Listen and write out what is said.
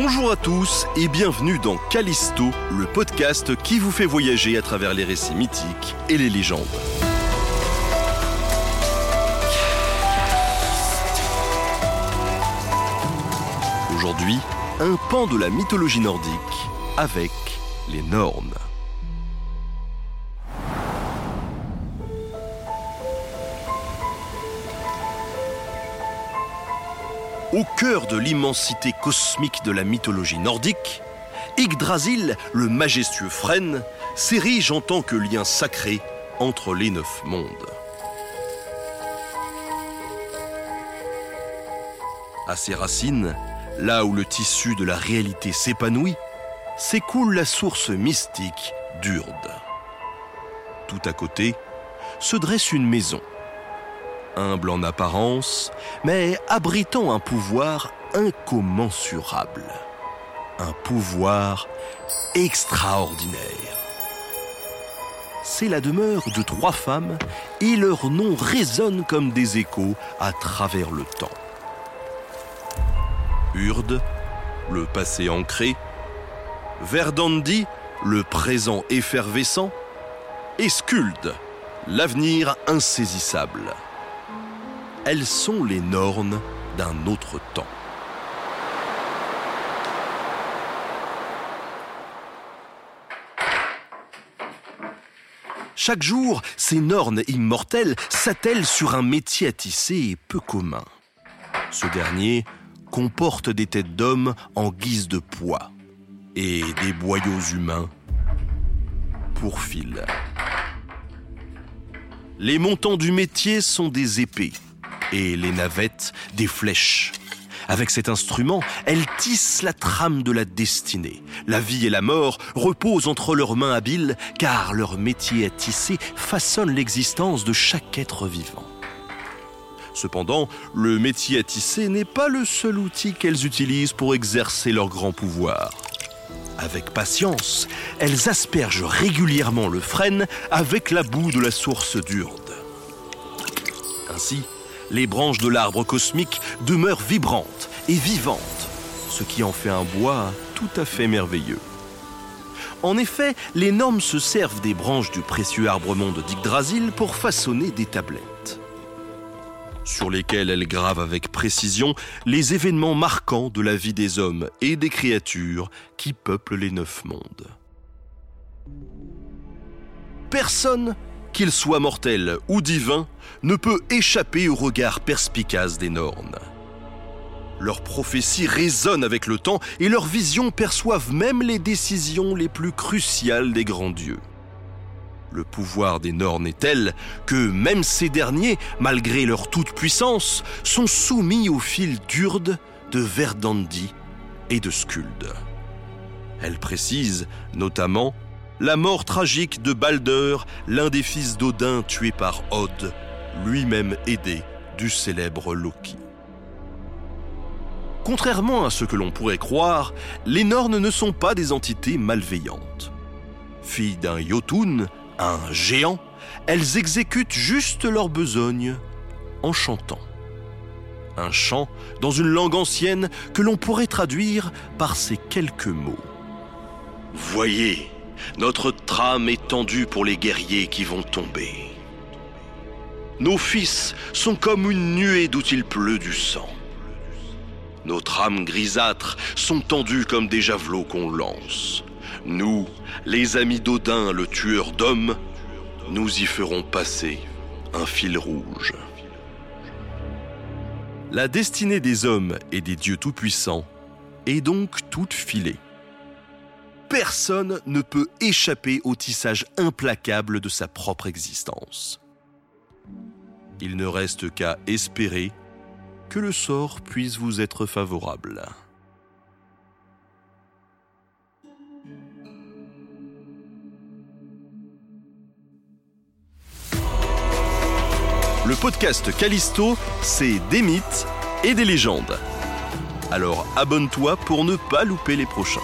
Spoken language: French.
Bonjour à tous et bienvenue dans Callisto, le podcast qui vous fait voyager à travers les récits mythiques et les légendes. Aujourd'hui, un pan de la mythologie nordique avec les Nornes. Au cœur de l'immensité cosmique de la mythologie nordique, Yggdrasil, le majestueux frêne, s'érige en tant que lien sacré entre les neuf mondes. À ses racines, là où le tissu de la réalité s'épanouit, s'écoule la source mystique d'Urde. Tout à côté se dresse une maison humble en apparence, mais abritant un pouvoir incommensurable. Un pouvoir extraordinaire. C'est la demeure de trois femmes et leurs noms résonnent comme des échos à travers le temps. Urde, le passé ancré, Verdandi, le présent effervescent, et Skuld, l'avenir insaisissable elles sont les Nornes d'un autre temps. Chaque jour, ces Nornes immortelles s'attellent sur un métier à tisser peu commun. Ce dernier comporte des têtes d'hommes en guise de poids et des boyaux humains pour fil. Les montants du métier sont des épées, et les navettes des flèches. Avec cet instrument, elles tissent la trame de la destinée. La vie et la mort reposent entre leurs mains habiles, car leur métier à tisser façonne l'existence de chaque être vivant. Cependant, le métier à tisser n'est pas le seul outil qu'elles utilisent pour exercer leur grand pouvoir. Avec patience, elles aspergent régulièrement le frêne avec la boue de la source d'Urde. Ainsi, les branches de l'arbre cosmique demeurent vibrantes et vivantes, ce qui en fait un bois tout à fait merveilleux. En effet, les normes se servent des branches du précieux arbre-monde d'Yggdrasil pour façonner des tablettes, sur lesquelles elles gravent avec précision les événements marquants de la vie des hommes et des créatures qui peuplent les neuf mondes. Personne qu'il soit mortel ou divin, ne peut échapper au regard perspicace des Nornes. Leurs prophéties résonnent avec le temps et leurs visions perçoivent même les décisions les plus cruciales des grands dieux. Le pouvoir des Nornes est tel que même ces derniers, malgré leur toute-puissance, sont soumis au fil d'Urde, de Verdandi et de Skuld. Elle précise notamment la mort tragique de Balder, l'un des fils d'Odin tué par Od, lui-même aidé du célèbre Loki. Contrairement à ce que l'on pourrait croire, les Nornes ne sont pas des entités malveillantes. Filles d'un Jotun, un géant, elles exécutent juste leur besogne en chantant. Un chant dans une langue ancienne que l'on pourrait traduire par ces quelques mots. Voyez, notre trame est tendue pour les guerriers qui vont tomber. Nos fils sont comme une nuée d'où il pleut du sang. Nos trames grisâtres sont tendues comme des javelots qu'on lance. Nous, les amis d'Odin, le tueur d'hommes, nous y ferons passer un fil rouge. La destinée des hommes et des dieux tout-puissants est donc toute filée personne ne peut échapper au tissage implacable de sa propre existence. Il ne reste qu'à espérer que le sort puisse vous être favorable. Le podcast Callisto, c'est des mythes et des légendes. Alors abonne-toi pour ne pas louper les prochains.